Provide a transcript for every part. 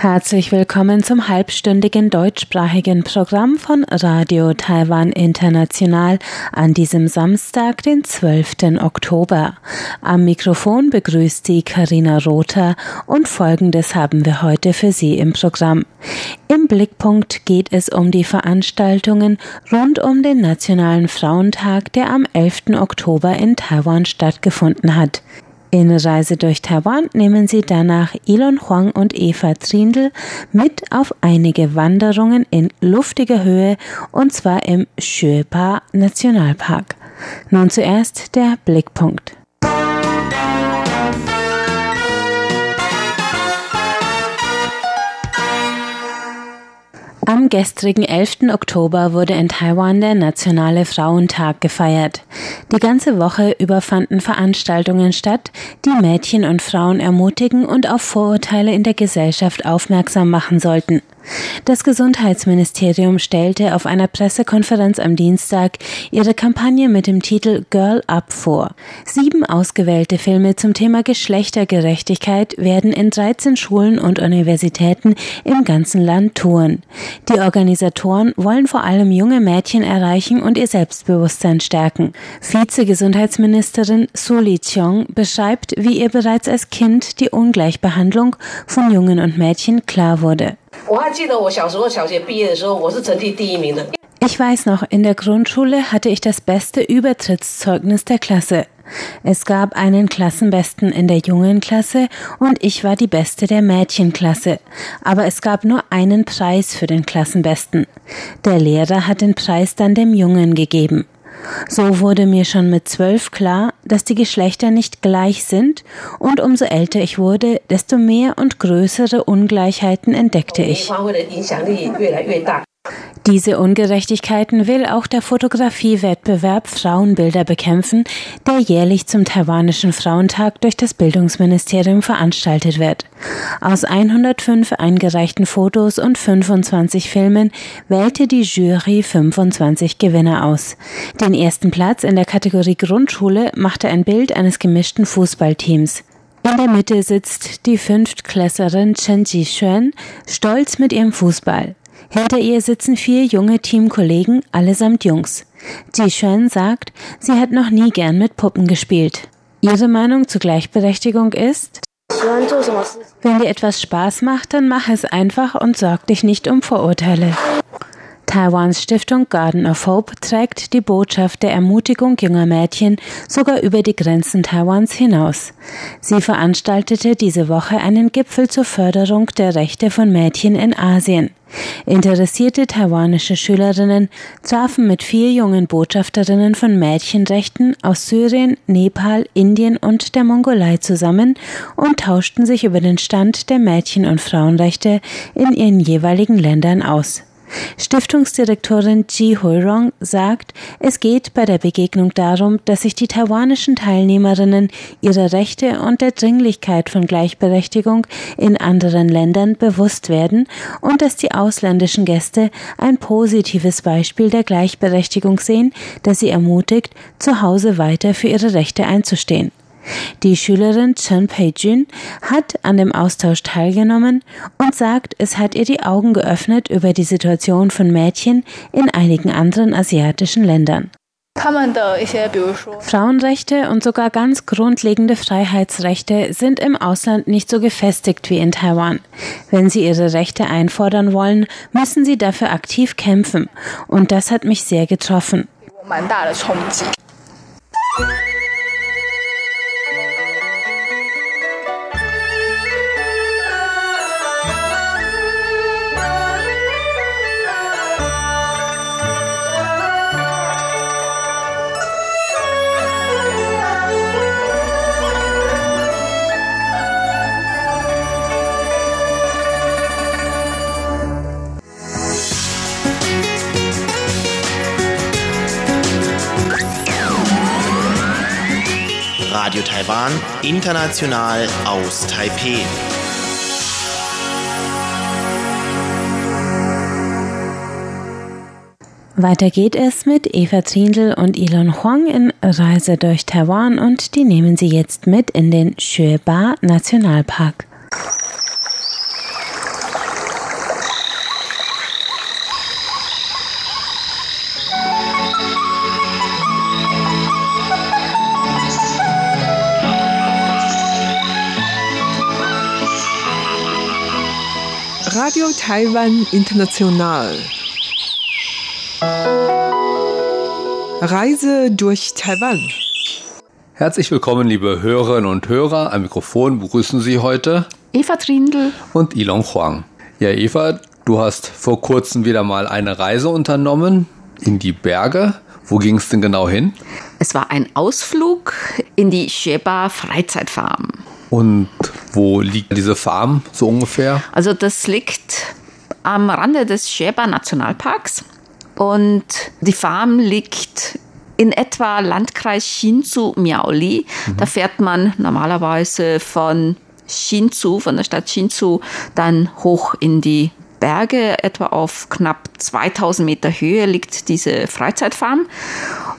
Herzlich willkommen zum halbstündigen deutschsprachigen Programm von Radio Taiwan International an diesem Samstag, den 12. Oktober. Am Mikrofon begrüßt Sie Karina Rother und Folgendes haben wir heute für Sie im Programm. Im Blickpunkt geht es um die Veranstaltungen rund um den Nationalen Frauentag, der am 11. Oktober in Taiwan stattgefunden hat. In Reise durch Taiwan nehmen sie danach Elon Huang und Eva Trindl mit auf einige Wanderungen in luftiger Höhe und zwar im Xuepa Nationalpark. Nun zuerst der Blickpunkt. Am gestrigen 11. Oktober wurde in Taiwan der Nationale Frauentag gefeiert. Die ganze Woche über fanden Veranstaltungen statt, die Mädchen und Frauen ermutigen und auf Vorurteile in der Gesellschaft aufmerksam machen sollten. Das Gesundheitsministerium stellte auf einer Pressekonferenz am Dienstag ihre Kampagne mit dem Titel Girl Up vor. Sieben ausgewählte Filme zum Thema Geschlechtergerechtigkeit werden in 13 Schulen und Universitäten im ganzen Land touren. Die Organisatoren wollen vor allem junge Mädchen erreichen und ihr Selbstbewusstsein stärken. Vizegesundheitsministerin Su Li Chiong beschreibt, wie ihr bereits als Kind die Ungleichbehandlung von Jungen und Mädchen klar wurde. Ich weiß noch, in der Grundschule hatte ich das beste Übertrittszeugnis der Klasse. Es gab einen Klassenbesten in der jungen Klasse und ich war die Beste der Mädchenklasse. Aber es gab nur einen Preis für den Klassenbesten. Der Lehrer hat den Preis dann dem Jungen gegeben. So wurde mir schon mit zwölf klar, dass die Geschlechter nicht gleich sind, und umso älter ich wurde, desto mehr und größere Ungleichheiten entdeckte ich. Diese Ungerechtigkeiten will auch der Fotografiewettbewerb Frauenbilder bekämpfen, der jährlich zum taiwanischen Frauentag durch das Bildungsministerium veranstaltet wird. Aus 105 eingereichten Fotos und 25 Filmen wählte die Jury 25 Gewinner aus. Den ersten Platz in der Kategorie Grundschule machte ein Bild eines gemischten Fußballteams. In der Mitte sitzt die Fünftklässlerin Chen Jixuan, stolz mit ihrem Fußball. Hinter ihr sitzen vier junge Teamkollegen, allesamt Jungs. Ji Xuan sagt, sie hat noch nie gern mit Puppen gespielt. Ihre Meinung zur Gleichberechtigung ist, wenn dir etwas Spaß macht, dann mach es einfach und sorg dich nicht um Vorurteile. Taiwans Stiftung Garden of Hope trägt die Botschaft der Ermutigung junger Mädchen sogar über die Grenzen Taiwans hinaus. Sie veranstaltete diese Woche einen Gipfel zur Förderung der Rechte von Mädchen in Asien. Interessierte taiwanische Schülerinnen trafen mit vier jungen Botschafterinnen von Mädchenrechten aus Syrien, Nepal, Indien und der Mongolei zusammen und tauschten sich über den Stand der Mädchen- und Frauenrechte in ihren jeweiligen Ländern aus. Stiftungsdirektorin Ji Huirong sagt, es geht bei der Begegnung darum, dass sich die taiwanischen Teilnehmerinnen ihrer Rechte und der Dringlichkeit von Gleichberechtigung in anderen Ländern bewusst werden und dass die ausländischen Gäste ein positives Beispiel der Gleichberechtigung sehen, das sie ermutigt, zu Hause weiter für ihre Rechte einzustehen. Die Schülerin Chen Peijun hat an dem Austausch teilgenommen und sagt, es hat ihr die Augen geöffnet über die Situation von Mädchen in einigen anderen asiatischen Ländern. Frauenrechte und sogar ganz grundlegende Freiheitsrechte sind im Ausland nicht so gefestigt wie in Taiwan. Wenn sie ihre Rechte einfordern wollen, müssen sie dafür aktiv kämpfen. Und das hat mich sehr getroffen. Radio Taiwan, international aus Taipeh. Weiter geht es mit Eva Trindl und Elon Huang in Reise durch Taiwan und die nehmen sie jetzt mit in den Xueba Nationalpark. Radio Taiwan International. Reise durch Taiwan. Herzlich willkommen, liebe Hörerinnen und Hörer. Am Mikrofon begrüßen Sie heute Eva Trindl und Ilon Huang. Ja, Eva, du hast vor kurzem wieder mal eine Reise unternommen in die Berge. Wo ging es denn genau hin? Es war ein Ausflug in die Sheba Freizeitfarm. Und wo liegt diese Farm so ungefähr? Also das liegt am Rande des Sheba Nationalparks und die Farm liegt in etwa Landkreis Hsinchu Miaoli. Mhm. Da fährt man normalerweise von Hsinchu, von der Stadt Hsinchu, dann hoch in die Berge, etwa auf knapp 2000 Meter Höhe liegt diese Freizeitfarm.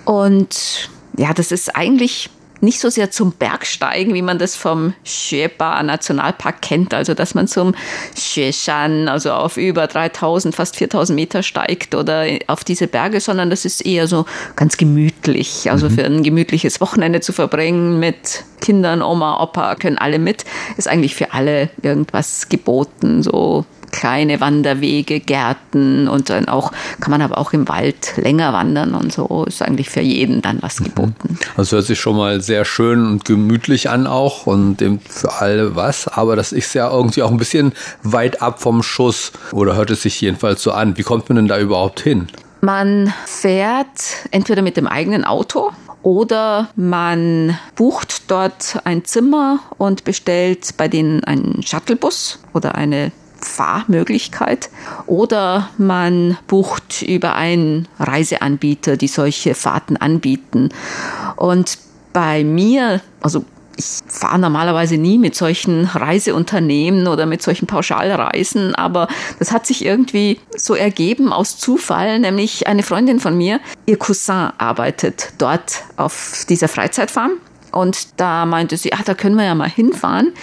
Und ja, das ist eigentlich nicht so sehr zum Bergsteigen, wie man das vom Xeba Nationalpark kennt, also dass man zum Xeshan, also auf über 3000, fast 4000 Meter steigt oder auf diese Berge, sondern das ist eher so ganz gemütlich, also mhm. für ein gemütliches Wochenende zu verbringen mit Kindern, Oma, Opa, können alle mit, ist eigentlich für alle irgendwas geboten, so kleine Wanderwege, Gärten und dann auch, kann man aber auch im Wald länger wandern und so. Ist eigentlich für jeden dann was mhm. geboten. Das hört sich schon mal sehr schön und gemütlich an auch und für alle was. Aber das ist ja irgendwie auch ein bisschen weit ab vom Schuss oder hört es sich jedenfalls so an. Wie kommt man denn da überhaupt hin? Man fährt entweder mit dem eigenen Auto oder man bucht dort ein Zimmer und bestellt bei denen einen Shuttlebus oder eine Fahrmöglichkeit oder man bucht über einen Reiseanbieter, die solche Fahrten anbieten. Und bei mir, also ich fahre normalerweise nie mit solchen Reiseunternehmen oder mit solchen Pauschalreisen, aber das hat sich irgendwie so ergeben aus Zufall, nämlich eine Freundin von mir, ihr Cousin arbeitet dort auf dieser Freizeitfarm. Und da meinte sie, ach, da können wir ja mal hinfahren.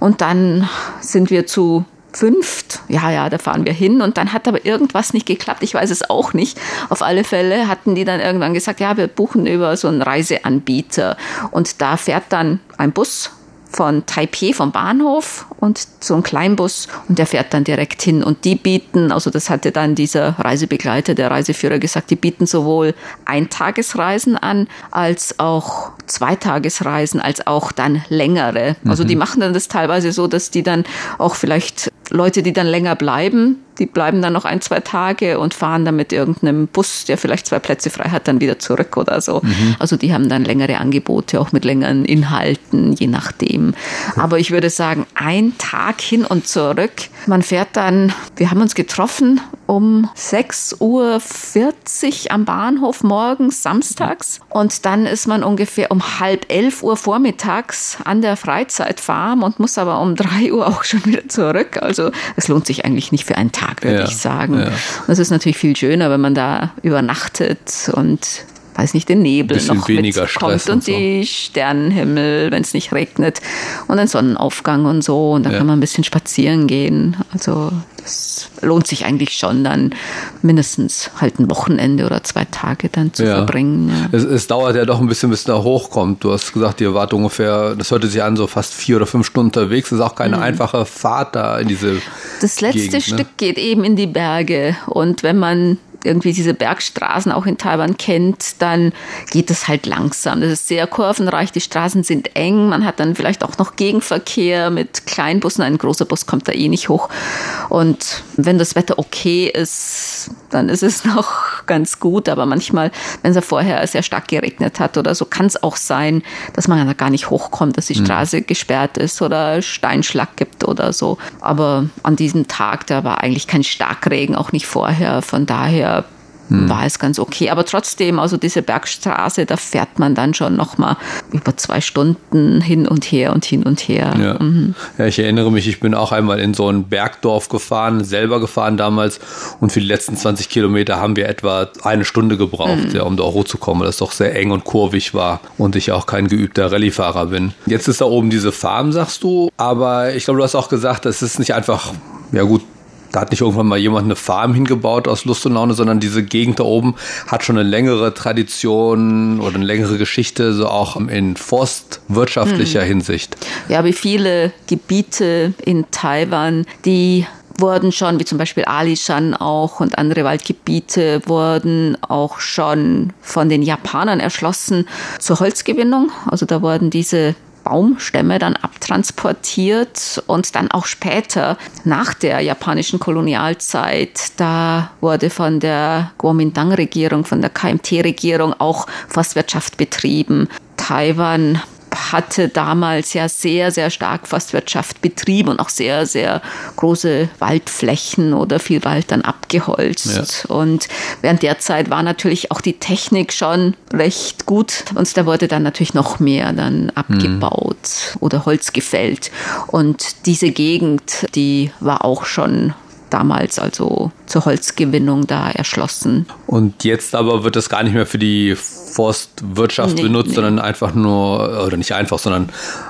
Und dann sind wir zu fünft, ja, ja, da fahren wir hin. Und dann hat aber irgendwas nicht geklappt. Ich weiß es auch nicht. Auf alle Fälle hatten die dann irgendwann gesagt, ja, wir buchen über so einen Reiseanbieter. Und da fährt dann ein Bus von Taipei vom Bahnhof und so ein Kleinbus und der fährt dann direkt hin. Und die bieten, also das hatte dann dieser Reisebegleiter, der Reiseführer gesagt, die bieten sowohl Eintagesreisen an, als auch Zweitagesreisen, als auch dann längere. Also die mhm. machen dann das teilweise so, dass die dann auch vielleicht Leute, die dann länger bleiben, die bleiben dann noch ein, zwei Tage und fahren dann mit irgendeinem Bus, der vielleicht zwei Plätze frei hat, dann wieder zurück oder so. Mhm. Also die haben dann längere Angebote, auch mit längeren Inhalten, je nachdem. Aber ich würde sagen, ein Tag hin und zurück. Man fährt dann, wir haben uns getroffen um 6.40 Uhr am Bahnhof morgens, samstags. Und dann ist man ungefähr um halb elf Uhr vormittags an der Freizeitfarm und muss aber um drei Uhr auch schon wieder zurück. Also es lohnt sich eigentlich nicht für einen Tag, würde ja, ich sagen. Ja. Es ist natürlich viel schöner, wenn man da übernachtet und weiß nicht, den Nebel noch mitkommt und, und so. die Sternenhimmel, wenn es nicht regnet und ein Sonnenaufgang und so. Und da ja. kann man ein bisschen spazieren gehen. Also das lohnt sich eigentlich schon dann mindestens halt ein Wochenende oder zwei Tage dann zu ja. verbringen. Ja. Es, es, dauert ja doch ein bisschen, bis da hochkommt. Du hast gesagt, ihr wart ungefähr, das hörte sich an, so fast vier oder fünf Stunden unterwegs. Das ist auch keine mhm. einfache Fahrt da in diese Das letzte Gegend, ne? Stück ne? geht eben in die Berge und wenn man irgendwie diese Bergstraßen auch in Taiwan kennt, dann geht es halt langsam. Das ist sehr kurvenreich, die Straßen sind eng, man hat dann vielleicht auch noch Gegenverkehr mit Kleinbussen, ein großer Bus kommt da eh nicht hoch. Und wenn das Wetter okay ist, dann ist es noch ganz gut, aber manchmal, wenn es ja vorher sehr stark geregnet hat oder so, kann es auch sein, dass man da gar nicht hochkommt, dass die mhm. Straße mhm. gesperrt ist oder Steinschlag gibt oder so. Aber an diesem Tag, da war eigentlich kein Starkregen, auch nicht vorher. Von daher war es ganz okay. Aber trotzdem, also diese Bergstraße, da fährt man dann schon noch mal über zwei Stunden hin und her und hin und her. Ja. Mhm. ja, ich erinnere mich, ich bin auch einmal in so ein Bergdorf gefahren, selber gefahren damals und für die letzten 20 Kilometer haben wir etwa eine Stunde gebraucht, mhm. ja, um da hochzukommen, weil das doch sehr eng und kurvig war und ich auch kein geübter Rallyefahrer bin. Jetzt ist da oben diese Farm, sagst du, aber ich glaube, du hast auch gesagt, es ist nicht einfach, ja gut, da hat nicht irgendwann mal jemand eine Farm hingebaut aus Lust und Laune, sondern diese Gegend da oben hat schon eine längere Tradition oder eine längere Geschichte, so auch in forstwirtschaftlicher hm. Hinsicht. Ja, wie viele Gebiete in Taiwan, die wurden schon, wie zum Beispiel Alishan auch und andere Waldgebiete, wurden auch schon von den Japanern erschlossen zur Holzgewinnung. Also da wurden diese Baumstämme dann abtransportiert und dann auch später nach der japanischen Kolonialzeit, da wurde von der Kuomintang-Regierung, von der KMT-Regierung auch Forstwirtschaft betrieben. Taiwan hatte damals ja sehr, sehr stark Forstwirtschaft betrieben und auch sehr, sehr große Waldflächen oder viel Wald dann abgeholzt. Ja. Und während der Zeit war natürlich auch die Technik schon recht gut und da wurde dann natürlich noch mehr dann abgebaut mhm. oder Holz gefällt. Und diese Gegend, die war auch schon damals also zur Holzgewinnung da erschlossen. Und jetzt aber wird das gar nicht mehr für die Forstwirtschaft nee, benutzt, nee. sondern einfach nur, oder nicht einfach, sondern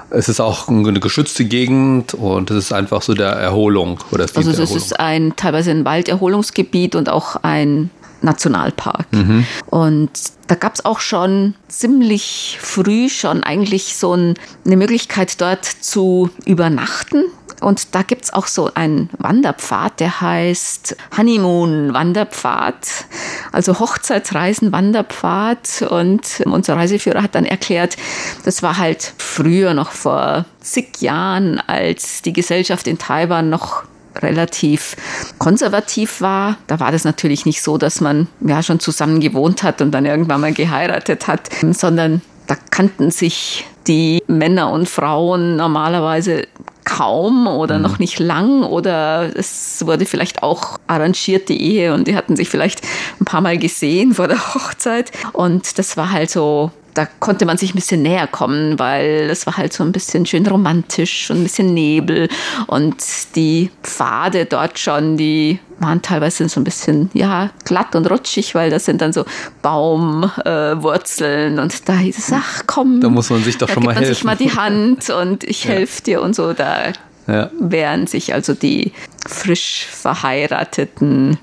es ist auch eine geschützte Gegend und es ist einfach so der Erholung. Oder es also es ist ein teilweise ein Walderholungsgebiet und auch ein Nationalpark. Mhm. Und da gab es auch schon ziemlich früh schon eigentlich so ein, eine Möglichkeit dort zu übernachten. Und da gibt es auch so einen Wanderpfad, der heißt Honeymoon-Wanderpfad, also Hochzeitsreisen-Wanderpfad. Und unser Reiseführer hat dann erklärt, das war halt früher noch vor zig Jahren, als die Gesellschaft in Taiwan noch relativ konservativ war. Da war das natürlich nicht so, dass man ja schon zusammen gewohnt hat und dann irgendwann mal geheiratet hat, sondern da kannten sich die Männer und Frauen normalerweise kaum oder mhm. noch nicht lang oder es wurde vielleicht auch arrangierte Ehe und die hatten sich vielleicht ein paar Mal gesehen vor der Hochzeit und das war halt so da konnte man sich ein bisschen näher kommen, weil es war halt so ein bisschen schön romantisch und ein bisschen Nebel und die Pfade dort schon, die waren teilweise so ein bisschen ja glatt und rutschig, weil das sind dann so Baumwurzeln äh, und da hieß es, ach komm, da muss man sich doch schon mal helfen. sich mal die Hand und ich ja. helfe dir und so. Da ja. wären sich also die frisch verheirateten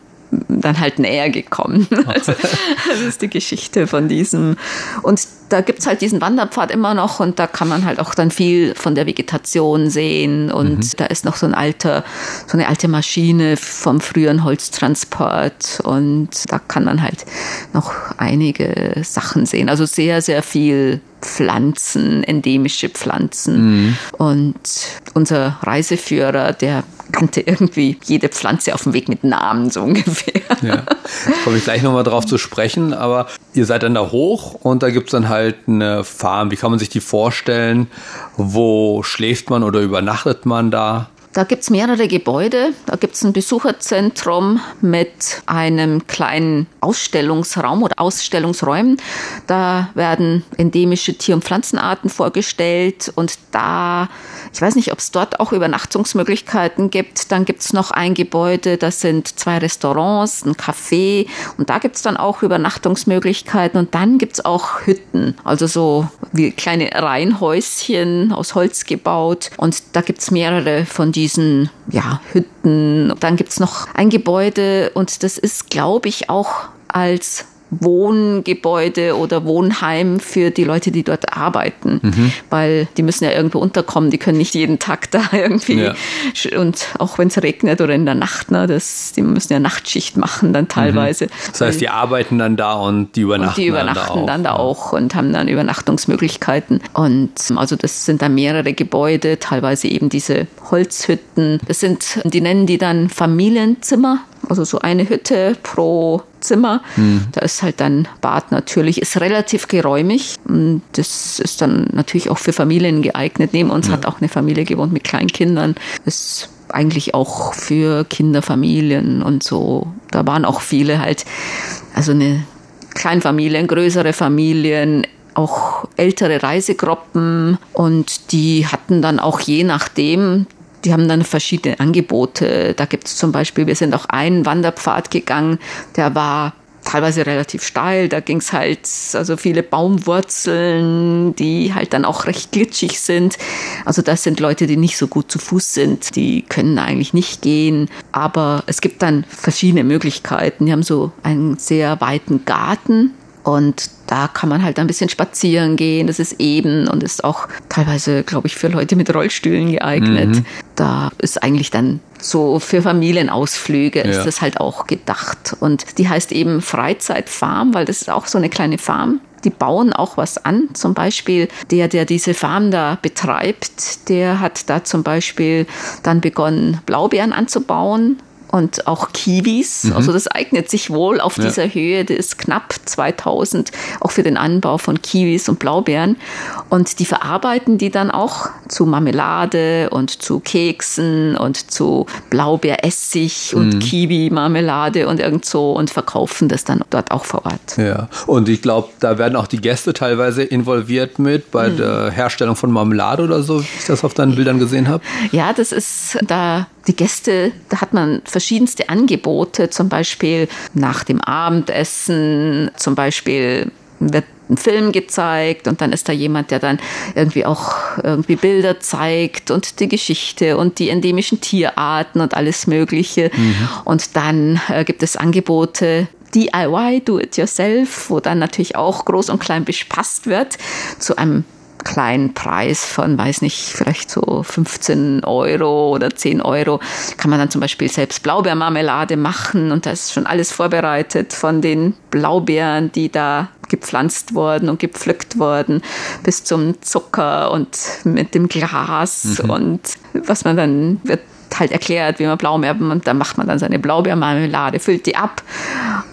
dann halt näher gekommen. Also, das ist die Geschichte von diesem. Und da gibt es halt diesen Wanderpfad immer noch und da kann man halt auch dann viel von der Vegetation sehen. Und mhm. da ist noch so ein alter, so eine alte Maschine vom früheren Holztransport und da kann man halt noch einige Sachen sehen. Also sehr, sehr viel Pflanzen, endemische Pflanzen. Mhm. Und unser Reiseführer, der kannte irgendwie jede Pflanze auf dem Weg mit Namen so ungefähr. Ja, komme ich gleich nochmal drauf zu sprechen, aber ihr seid dann da hoch und da gibt es dann halt eine Farm. Wie kann man sich die vorstellen? Wo schläft man oder übernachtet man da? Da gibt es mehrere Gebäude. Da gibt es ein Besucherzentrum mit einem kleinen Ausstellungsraum oder Ausstellungsräumen. Da werden endemische Tier- und Pflanzenarten vorgestellt und da ich weiß nicht, ob es dort auch Übernachtungsmöglichkeiten gibt. Dann gibt es noch ein Gebäude, das sind zwei Restaurants, ein Café und da gibt es dann auch Übernachtungsmöglichkeiten und dann gibt es auch Hütten, also so wie kleine Reihenhäuschen aus Holz gebaut und da gibt es mehrere von diesen ja, Hütten. Dann gibt es noch ein Gebäude und das ist, glaube ich, auch als Wohngebäude oder Wohnheim für die Leute, die dort arbeiten, mhm. weil die müssen ja irgendwo unterkommen, die können nicht jeden Tag da irgendwie ja. und auch wenn es regnet oder in der Nacht, ne, das, die müssen ja Nachtschicht machen dann teilweise. Mhm. Das heißt, die arbeiten dann da und die übernachten, und die übernachten dann da, auch, dann da auch und haben dann Übernachtungsmöglichkeiten und also das sind dann mehrere Gebäude, teilweise eben diese Holzhütten. Das sind, die nennen die dann Familienzimmer, also so eine Hütte pro Zimmer. Mhm. Da ist halt dann Bad natürlich, ist relativ geräumig. Und das ist dann natürlich auch für Familien geeignet. Neben uns ja. hat auch eine Familie gewohnt mit kleinen Kindern. Ist eigentlich auch für Kinderfamilien und so. Da waren auch viele halt, also eine Kleinfamilien, größere Familien, auch ältere Reisegruppen und die hatten dann auch je nachdem die haben dann verschiedene Angebote. Da gibt es zum Beispiel, wir sind auch einen Wanderpfad gegangen, der war teilweise relativ steil. Da ging es halt, also viele Baumwurzeln, die halt dann auch recht glitschig sind. Also das sind Leute, die nicht so gut zu Fuß sind, die können eigentlich nicht gehen. Aber es gibt dann verschiedene Möglichkeiten. Die haben so einen sehr weiten Garten und da kann man halt ein bisschen spazieren gehen. Das ist eben und ist auch teilweise, glaube ich, für Leute mit Rollstühlen geeignet. Mhm. Da ist eigentlich dann so für Familienausflüge ja. ist das halt auch gedacht. Und die heißt eben Freizeitfarm, weil das ist auch so eine kleine Farm. Die bauen auch was an. Zum Beispiel der, der diese Farm da betreibt, der hat da zum Beispiel dann begonnen, Blaubeeren anzubauen und auch Kiwis. Mhm. Also das eignet sich wohl auf ja. dieser Höhe. Das ist knapp 2000, auch für den Anbau von Kiwis und Blaubeeren. Und die verarbeiten die dann auch zu Marmelade und zu Keksen und zu Blaubeeressig und mhm. Kiwi-Marmelade und irgend so und verkaufen das dann dort auch vor Ort. Ja, und ich glaube, da werden auch die Gäste teilweise involviert mit bei mhm. der Herstellung von Marmelade oder so, wie ich das auf deinen Bildern gesehen habe. Ja, das ist da die Gäste, da hat man verschiedenste Angebote, zum Beispiel nach dem Abendessen, zum Beispiel wird ein Film gezeigt und dann ist da jemand, der dann irgendwie auch irgendwie Bilder zeigt und die Geschichte und die endemischen Tierarten und alles Mögliche. Mhm. Und dann äh, gibt es Angebote, DIY, Do It Yourself, wo dann natürlich auch groß und klein bespaßt wird zu einem kleinen Preis von, weiß nicht, vielleicht so 15 Euro oder 10 Euro, kann man dann zum Beispiel selbst Blaubeermarmelade machen und da ist schon alles vorbereitet von den Blaubeeren, die da gepflanzt worden und gepflückt worden, bis zum Zucker und mit dem Glas mhm. und was man dann wird halt erklärt, wie man Blaubeeren, und dann macht man dann seine Blaubeermarmelade, füllt die ab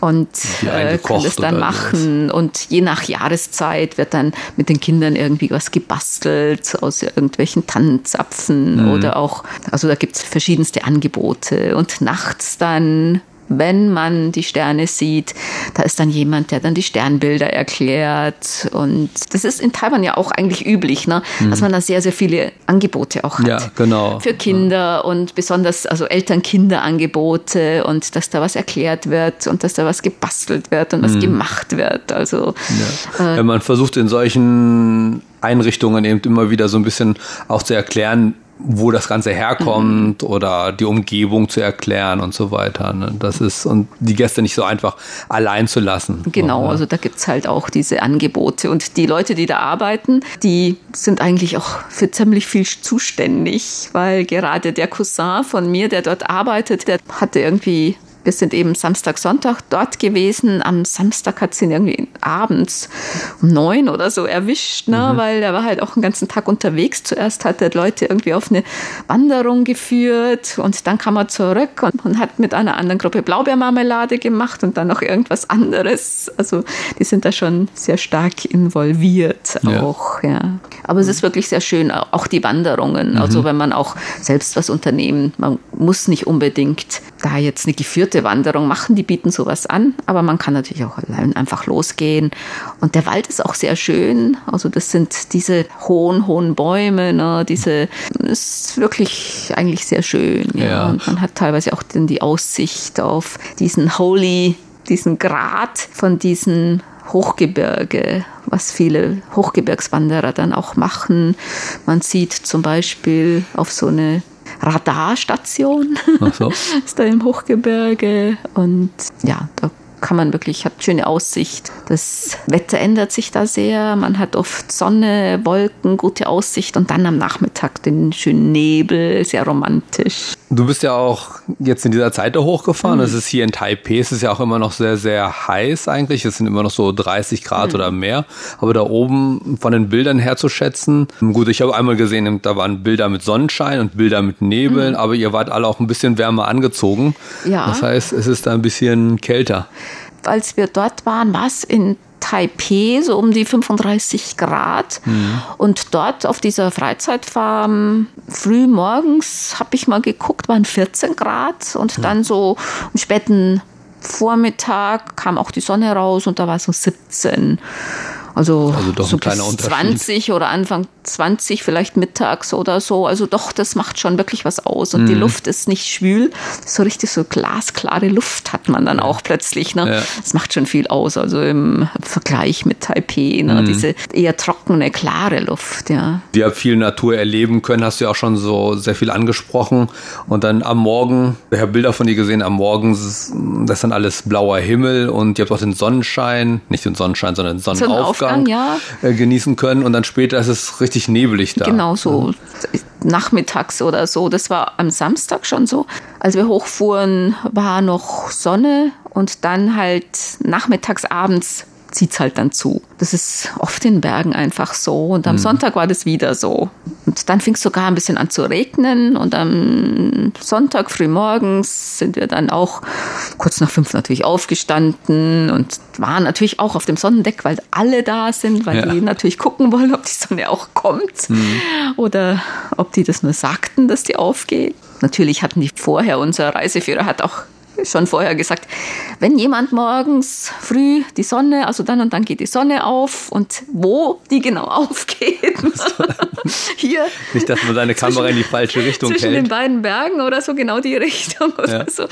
und äh, kann das dann machen. Und je nach Jahreszeit wird dann mit den Kindern irgendwie was gebastelt aus irgendwelchen Tannenzapfen mhm. oder auch, also da gibt es verschiedenste Angebote. Und nachts dann wenn man die Sterne sieht, da ist dann jemand, der dann die Sternbilder erklärt. Und das ist in Taiwan ja auch eigentlich üblich, ne? Mhm. dass man da sehr, sehr viele Angebote auch hat. Ja, genau. Für Kinder ja. und besonders also Eltern-Kinder-Angebote und dass da was erklärt wird und dass da was gebastelt wird und was mhm. gemacht wird. Also ja. Äh, ja, man versucht in solchen Einrichtungen eben immer wieder so ein bisschen auch zu erklären, wo das Ganze herkommt mhm. oder die Umgebung zu erklären und so weiter. Ne? Das ist, und die Gäste nicht so einfach allein zu lassen. Genau, also da gibt es halt auch diese Angebote. Und die Leute, die da arbeiten, die sind eigentlich auch für ziemlich viel zuständig, weil gerade der Cousin von mir, der dort arbeitet, der hatte irgendwie wir sind eben Samstag, Sonntag dort gewesen. Am Samstag hat sie ihn irgendwie abends um neun oder so erwischt, ne? Mhm. weil er war halt auch den ganzen Tag unterwegs. Zuerst hat er Leute irgendwie auf eine Wanderung geführt und dann kam er zurück und, und hat mit einer anderen Gruppe Blaubeermarmelade gemacht und dann noch irgendwas anderes. Also die sind da schon sehr stark involviert auch, ja. Aber es ist wirklich sehr schön, auch die Wanderungen. Mhm. Also wenn man auch selbst was unternehmen, man muss nicht unbedingt da jetzt eine geführte Wanderung machen, die bieten sowas an, aber man kann natürlich auch allein einfach losgehen. Und der Wald ist auch sehr schön. Also das sind diese hohen, hohen Bäume, ne? diese ist wirklich eigentlich sehr schön. Ja. ja. Und man hat teilweise auch dann die Aussicht auf diesen Holy, diesen Grat von diesen Hochgebirge, was viele Hochgebirgswanderer dann auch machen. Man sieht zum Beispiel auf so eine Radarstation. Ach so. ist da im Hochgebirge und ja, da kann man wirklich, hat schöne Aussicht. Das Wetter ändert sich da sehr. Man hat oft Sonne, Wolken, gute Aussicht und dann am Nachmittag den schönen Nebel, sehr romantisch. Du bist ja auch jetzt in dieser Zeit da hochgefahren. Es mhm. ist hier in Taipei, es ist ja auch immer noch sehr, sehr heiß eigentlich. Es sind immer noch so 30 Grad mhm. oder mehr. Aber da oben von den Bildern her zu schätzen, gut, ich habe einmal gesehen, da waren Bilder mit Sonnenschein und Bilder mit Nebeln, mhm. aber ihr wart alle auch ein bisschen wärmer angezogen. Ja. Das heißt, es ist da ein bisschen kälter als wir dort waren, war es in Taipeh, so um die 35 Grad. Mhm. Und dort auf dieser Freizeitfarm früh morgens habe ich mal geguckt, waren 14 Grad und dann so am späten Vormittag kam auch die Sonne raus und da war es so 17. Also, Also doch so bis Unterschied. 20 oder Anfang 20 vielleicht mittags oder so. Also doch, das macht schon wirklich was aus. Und die Mhm. Luft ist nicht schwül. So richtig so glasklare Luft hat man dann auch plötzlich. Ne? Ja. Das macht schon viel aus. Also im Vergleich mit Taipei. Mhm. Ne? Diese eher trockene, klare Luft. Ja. Wir haben viel Natur erleben können, hast du ja auch schon so sehr viel angesprochen. Und dann am Morgen, ich habe Bilder von dir gesehen, am Morgen, ist- das ist dann alles blauer Himmel und ihr habt auch den Sonnenschein, nicht den Sonnenschein, sondern den Sonnenaufgang Sonnenaufgang, ja. äh, genießen können. Und dann später ist es richtig nebelig da. Genau so. Nachmittags oder so. Das war am Samstag schon so. Als wir hochfuhren, war noch Sonne und dann halt nachmittags, abends zieht's halt dann zu. Das ist oft in Bergen einfach so. Und am Sonntag war das wieder so. Und dann fing es sogar ein bisschen an zu regnen. Und am Sonntag frühmorgens sind wir dann auch kurz nach fünf natürlich aufgestanden und waren natürlich auch auf dem Sonnendeck, weil alle da sind, weil Ja. die natürlich gucken wollen, ob die Sonne auch kommt oder ob die das nur sagten, dass die aufgeht. Natürlich hatten die vorher, unser Reiseführer hat auch schon vorher gesagt, wenn jemand morgens früh die Sonne, also dann und dann geht die Sonne auf und wo die genau aufgeht. Hier Nicht, dass man seine Kamera in die falsche Richtung zwischen den hält. beiden Bergen oder so, genau die Richtung oder Ja. so.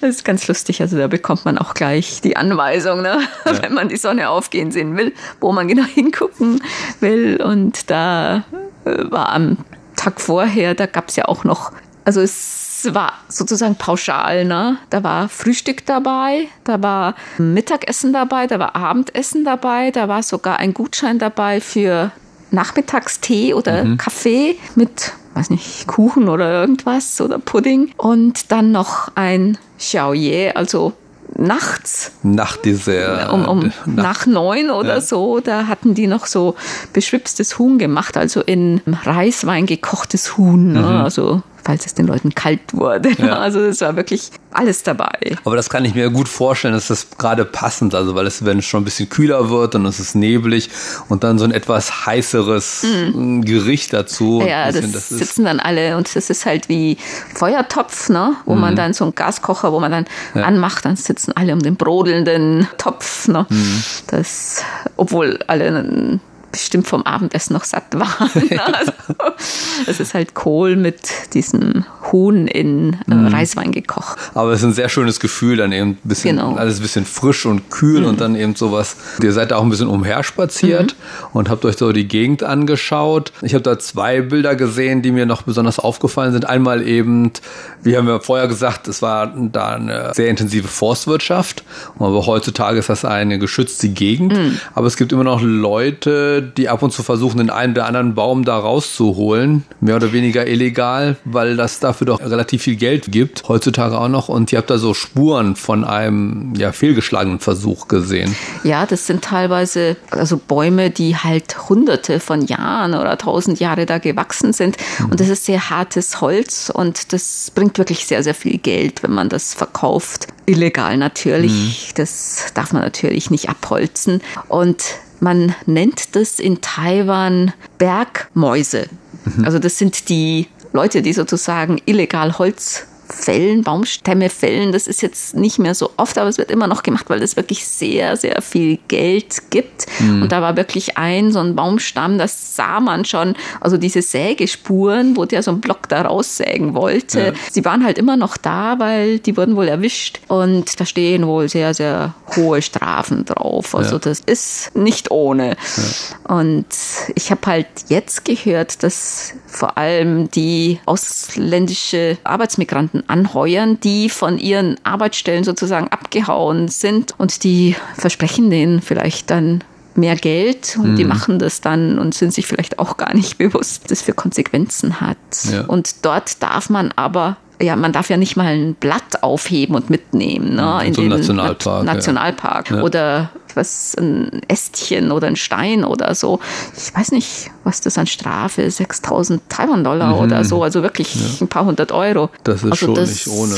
Das ist ganz lustig. Also da bekommt man auch gleich die Anweisung, ne? wenn man die Sonne aufgehen sehen will, wo man genau hingucken will. Und da äh, war am Tag vorher, da gab es ja auch noch, also es war sozusagen pauschal, ne? Da war Frühstück dabei, da war Mittagessen dabei, da war Abendessen dabei, da war sogar ein Gutschein dabei für Nachmittagstee oder Kaffee mit, weiß nicht, Kuchen oder irgendwas oder Pudding. Und dann noch ein Xiaoye, also nachts Nach dieser. um, um nach, neun oder Ja. so, da hatten die noch so beschwipstes Huhn gemacht, also in Reiswein gekochtes Huhn, ne? also falls es den Leuten kalt wurde. Mhm. Ja. Also es war wirklich alles dabei. Aber das kann ich mir gut vorstellen, dass das gerade passend, also weil es, wenn es schon ein bisschen kühler wird und es ist neblig und dann so ein etwas heißeres äh, Gericht dazu. Mhm. Ja, ein das, bisschen, ist, sitzen dann alle und das ist halt wie Feuertopf, ne? wo Mhm. man dann so einen Gaskocher, wo man dann anmacht, dann sitzen alle um den brodelnden Topf. Ne? Mhm. Das, obwohl alle bestimmt vom Abendessen noch satt waren. also, es ist halt Kohl mit diesem Huhn in äh, Mhm. Reiswein gekocht. aber es ist ein sehr schönes Gefühl, dann eben ein bisschen, Genau. alles ein bisschen frisch und kühl und dann eben sowas. Ihr seid da auch ein bisschen umherspaziert und habt euch so die Gegend angeschaut. Ich habe da zwei Bilder gesehen, die mir noch besonders aufgefallen sind. Einmal eben, wie haben wir vorher gesagt, es war da eine sehr intensive Forstwirtschaft, aber heutzutage ist das eine geschützte Gegend. Aber es gibt immer noch Leute, die ab und zu versuchen, den einen oder anderen Baum da rauszuholen, mehr oder weniger illegal, weil das dafür doch relativ viel Geld gibt, heutzutage auch noch. Und ihr habt da so Spuren von einem ja, fehlgeschlagenen Versuch gesehen. Ja, das sind teilweise also Bäume, die halt hunderte von Jahren oder tausend Jahre da gewachsen sind. Und das ist sehr hartes Holz und das bringt wirklich sehr, sehr viel Geld, wenn man das verkauft. Illegal natürlich. Das darf man natürlich nicht abholzen. Und man nennt das in Taiwan Bergmäuse. Also das sind die Leute, die sozusagen illegal Holz fällen, Baumstämme fällen. Das ist jetzt nicht mehr so oft, aber es wird immer noch gemacht, weil es wirklich sehr, sehr viel Geld gibt. Und da war wirklich ein so ein Baumstamm, das sah man schon, also diese Sägespuren, wo der so einen Block da raussägen wollte. Ja. Sie waren halt immer noch da, weil die wurden wohl erwischt. Und da stehen wohl sehr, sehr hohe Strafen drauf. Also Ja. das ist nicht ohne. Und ich habe halt jetzt gehört, dass vor allem die ausländische Arbeitsmigranten anheuern, die von ihren Arbeitsstellen sozusagen abgehauen sind und die versprechen denen vielleicht dann mehr Geld und die machen das dann und sind sich vielleicht auch gar nicht bewusst, was das für Konsequenzen hat. Ja. Und dort darf man aber ja, man darf ja nicht mal ein Blatt aufheben und mitnehmen. Ne, in so einem Nationalpark, ja. Nationalpark. Ja. Oder was, ein Ästchen oder ein Stein oder so. Ich weiß nicht, was das an Strafe ist, 6000 Taiwan-Dollar oder so. Also wirklich ein paar hundert Euro. Mhm. Das ist also schon das nicht ohne.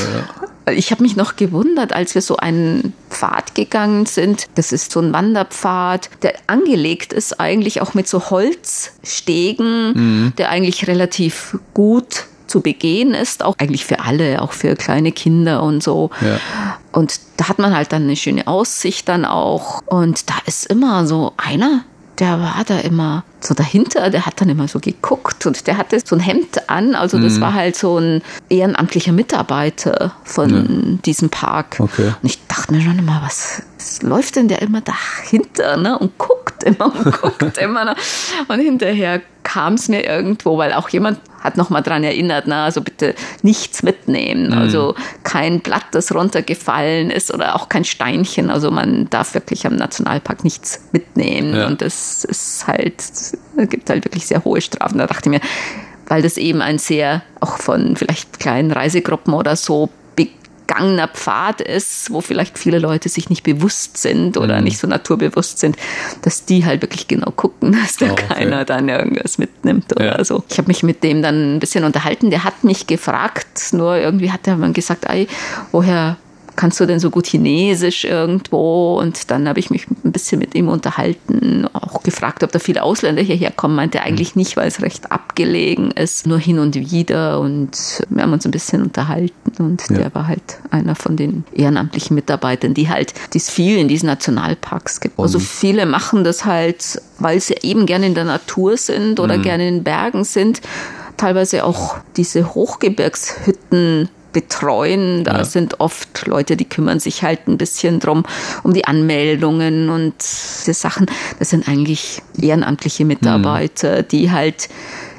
Ja. ich habe mich noch gewundert, als wir so einen Pfad gegangen sind. Das ist so ein Wanderpfad, der angelegt ist eigentlich auch mit so Holzstegen, mhm. der eigentlich relativ gut zu begehen ist, auch eigentlich für alle, auch für kleine Kinder und so. Ja. Und da hat man halt dann eine schöne Aussicht dann auch. Und da ist immer so einer, der war da immer so dahinter, der hat dann immer so geguckt und der hatte so ein Hemd an. Also das mhm. war halt so ein ehrenamtlicher Mitarbeiter von ja. diesem Park. Okay. Und ich dachte mir schon immer, was, was läuft denn der immer dahinter ne? und guckt immer und guckt immer. Ne? Und hinterher kam es mir irgendwo, weil auch jemand hat nochmal dran erinnert, na, also bitte nichts mitnehmen. Mhm. Also kein Blatt, das runtergefallen ist oder auch kein Steinchen. Also man darf wirklich am Nationalpark nichts mitnehmen. Ja. Und das ist halt, es gibt halt wirklich sehr hohe Strafen. Da dachte ich mir, weil das eben ein sehr, auch von vielleicht kleinen Reisegruppen oder so begangener Pfad ist, wo vielleicht viele Leute sich nicht bewusst sind oder mhm. nicht so naturbewusst sind, dass die halt wirklich genau gucken, dass da oh, okay. keiner dann irgendwas mitnimmt oder ja. so. Ich habe mich mit dem dann ein bisschen unterhalten. Der hat mich gefragt, nur irgendwie hat er gesagt, ey, woher kannst du denn so gut Chinesisch irgendwo? Und dann habe ich mich ein bisschen mit ihm unterhalten, auch gefragt, ob da viele Ausländer hierher kommen. Meinte eigentlich nicht, weil es recht abgelegen ist, nur hin und wieder. Und wir haben uns ein bisschen unterhalten und ja. der war halt einer von den ehrenamtlichen Mitarbeitern, die halt dies viel in diesen Nationalparks gibt. Also viele machen das halt, weil sie eben gerne in der Natur sind oder mhm. gerne in Bergen sind teilweise auch diese Hochgebirgshütten betreuen. Da ja. sind oft Leute, die kümmern sich halt ein bisschen drum, um die Anmeldungen und diese Sachen. Das sind eigentlich ehrenamtliche Mitarbeiter, mhm. die halt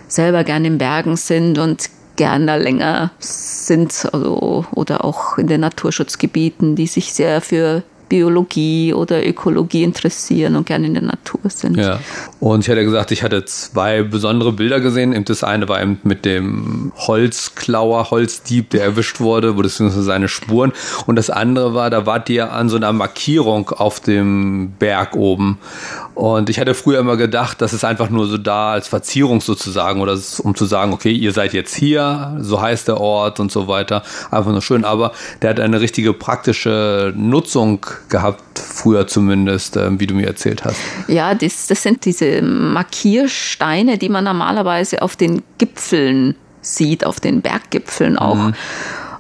selber gerne in Bergen sind und gerne länger sind also, oder auch in den Naturschutzgebieten, die sich sehr für Biologie oder Ökologie interessieren und gerne in der Natur sind. Ja. Und ich hatte gesagt, ich hatte zwei besondere Bilder gesehen. Das eine war mit dem Holzklauer, Holzdieb, der erwischt wurde, beziehungsweise seine Spuren. Und das andere war, da wart ihr an so einer Markierung auf dem Berg oben. Und ich hatte früher immer gedacht, das ist einfach nur so da als Verzierung sozusagen oder um zu sagen, okay, ihr seid jetzt hier, so heißt der Ort und so weiter. Einfach nur schön. Aber der hat eine richtige praktische Nutzung gehabt, früher zumindest, äh, wie du mir erzählt hast. Ja, das, das sind diese Markiersteine, die man normalerweise auf den Gipfeln sieht, auf den Berggipfeln auch. Mhm.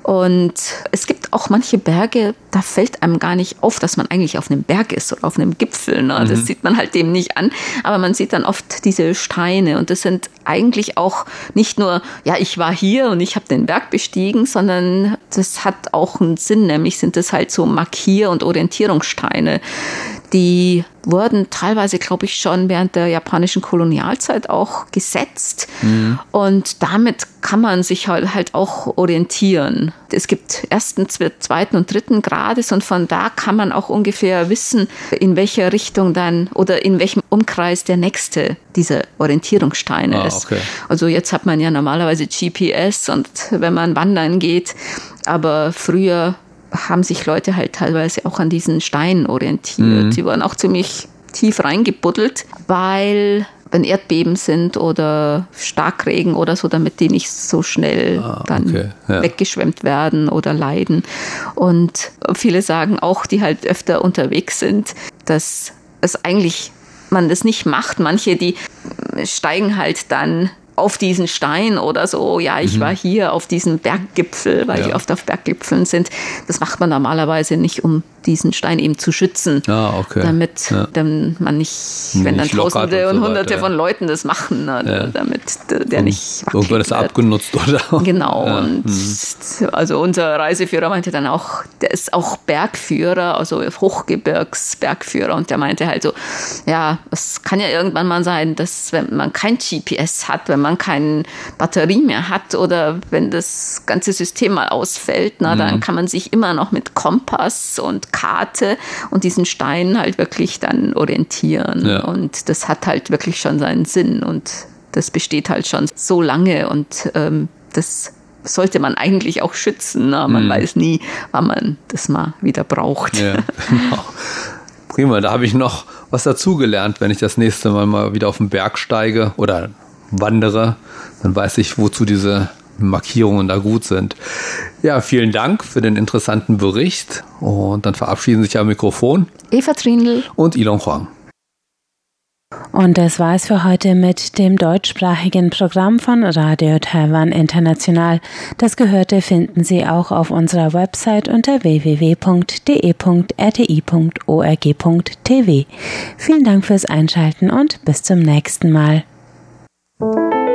Und es gibt auch manche Berge, da fällt einem gar nicht auf, dass man eigentlich auf einem Berg ist oder auf einem Gipfel. Ne? Das mhm. sieht man halt dem nicht an. Aber man sieht dann oft diese Steine. Und das sind eigentlich auch nicht nur, ja, ich war hier und ich habe den Berg bestiegen, sondern das hat auch einen Sinn. Nämlich sind das halt so Markier- und Orientierungssteine die wurden teilweise, glaube ich, schon während der japanischen Kolonialzeit auch gesetzt. Mhm. Und damit kann man sich halt, halt auch orientieren. Es gibt ersten, zweiten und dritten Grades und von da kann man auch ungefähr wissen, in welcher Richtung dann oder in welchem Umkreis der nächste dieser Orientierungssteine ah, ist. Okay. Also jetzt hat man ja normalerweise GPS und wenn man wandern geht, aber früher haben sich Leute halt teilweise auch an diesen Steinen orientiert. Mhm. Sie waren auch ziemlich tief reingebuddelt, weil wenn Erdbeben sind oder Starkregen oder so, damit die nicht so schnell ah, dann okay, ja. weggeschwemmt werden oder leiden. Und viele sagen auch, die halt öfter unterwegs sind, dass es eigentlich man das nicht macht. Manche, die steigen halt dann auf diesen Stein oder so, ja, ich mhm. war hier auf diesem Berggipfel, weil ja. die oft auf Berggipfeln sind. Das macht man normalerweise nicht, um diesen Stein eben zu schützen. Ah, okay. Damit ja. dann man nicht, wenn dann Tausende und, so Hunderte weiter, von Leuten das machen, ne, ja. damit der nicht Irgendwann ist abgenutzt, oder? Genau. Und hm. also unser Reiseführer meinte dann auch, der ist auch Bergführer, also Hochgebirgsbergführer und der meinte halt so, ja, es kann ja irgendwann mal sein, dass wenn man kein GPS hat, wenn man keine Batterie mehr hat oder wenn das ganze System mal ausfällt, na, mhm. dann kann man sich immer noch mit Kompass und Karte und diesen Stein halt wirklich dann orientieren. Ja. Und das hat halt wirklich schon seinen Sinn und das besteht halt schon so lange und ähm, das sollte man eigentlich auch schützen. Ne? Man mhm. weiß nie, wann man das mal wieder braucht. Ja, genau. Prima, da habe ich noch was dazugelernt, wenn ich das nächste Mal mal wieder auf den Berg steige oder wandere, dann weiß ich, wozu diese Markierungen da gut sind. Ja, vielen Dank für den interessanten Bericht und dann verabschieden sich am Mikrofon Eva Trindl und Ilon Huang. Und das war es für heute mit dem deutschsprachigen Programm von Radio Taiwan International. Das Gehörte finden Sie auch auf unserer Website unter www.de.rti.org.tv. Vielen Dank fürs Einschalten und bis zum nächsten Mal. Música